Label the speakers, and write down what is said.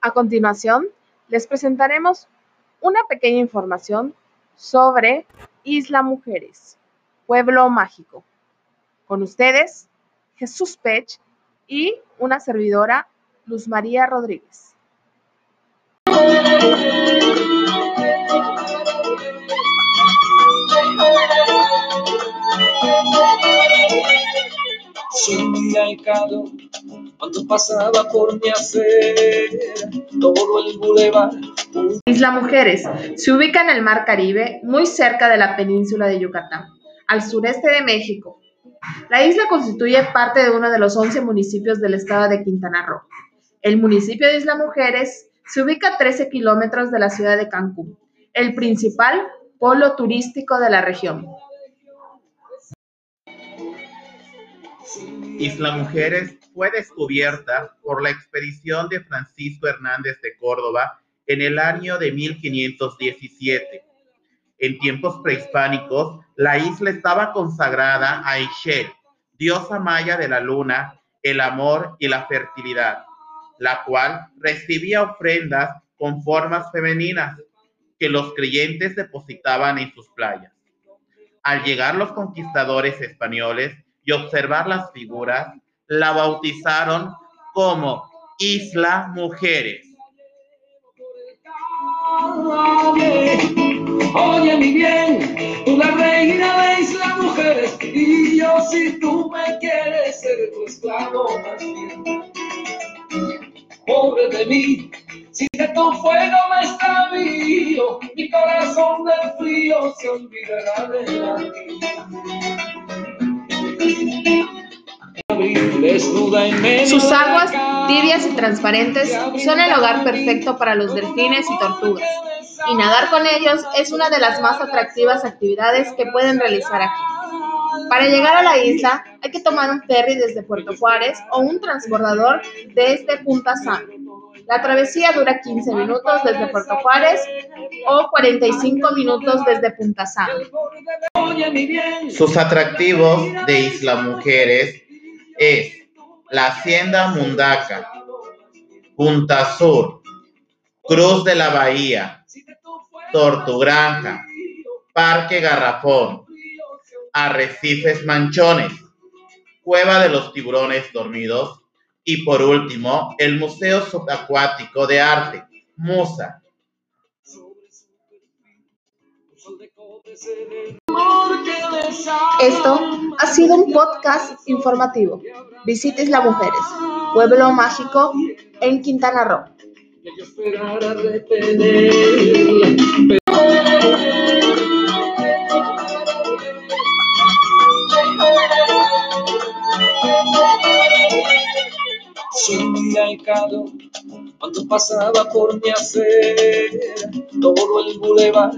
Speaker 1: A continuación, les presentaremos una pequeña información sobre Isla Mujeres, Pueblo Mágico. Con ustedes, Jesús Pech y una servidora, Luz María Rodríguez.
Speaker 2: Cuando pasaba por mi todo el bulevar.
Speaker 1: Isla Mujeres se ubica en el Mar Caribe, muy cerca de la península de Yucatán, al sureste de México. La isla constituye parte de uno de los 11 municipios del estado de Quintana Roo. El municipio de Isla Mujeres se ubica a 13 kilómetros de la ciudad de Cancún, el principal polo turístico de la región.
Speaker 3: Isla Mujeres fue descubierta por la expedición de Francisco Hernández de Córdoba en el año de 1517. En tiempos prehispánicos, la isla estaba consagrada a Ixchel, diosa maya de la luna, el amor y la fertilidad, la cual recibía ofrendas con formas femeninas que los creyentes depositaban en sus playas. Al llegar los conquistadores españoles observar las figuras, la bautizaron como Isla Mujeres.
Speaker 2: Oye, mi bien, tú la reina de Isla Mujeres, y yo si tú me quieres ser tu esclavo. Pobre de mí, si de tu fuego me extravío, mi corazón del frío se olvidará de la
Speaker 1: Sus aguas, tibias y transparentes, son el hogar perfecto para los delfines y tortugas, y nadar con ellos es una de las más atractivas actividades que pueden realizar aquí. Para llegar a la isla hay que tomar un ferry desde Puerto Juárez o un transbordador desde Punta San. La travesía dura 15 minutos desde Puerto Juárez o 45 minutos desde Punta San.
Speaker 3: Sus atractivos de Isla Mujeres es la Hacienda Mundaca, Punta Sur, Cruz de la Bahía, Tortugranja, Parque Garrafón, Arrecifes Manchones, Cueva de los Tiburones Dormidos y por último el Museo Subacuático de Arte, Musa.
Speaker 1: Esto ha sido un podcast informativo. Visita Isla Mujeres, pueblo mágico en Quintana Roo.
Speaker 2: Cuando pasaba por mi acera todo el bulevar.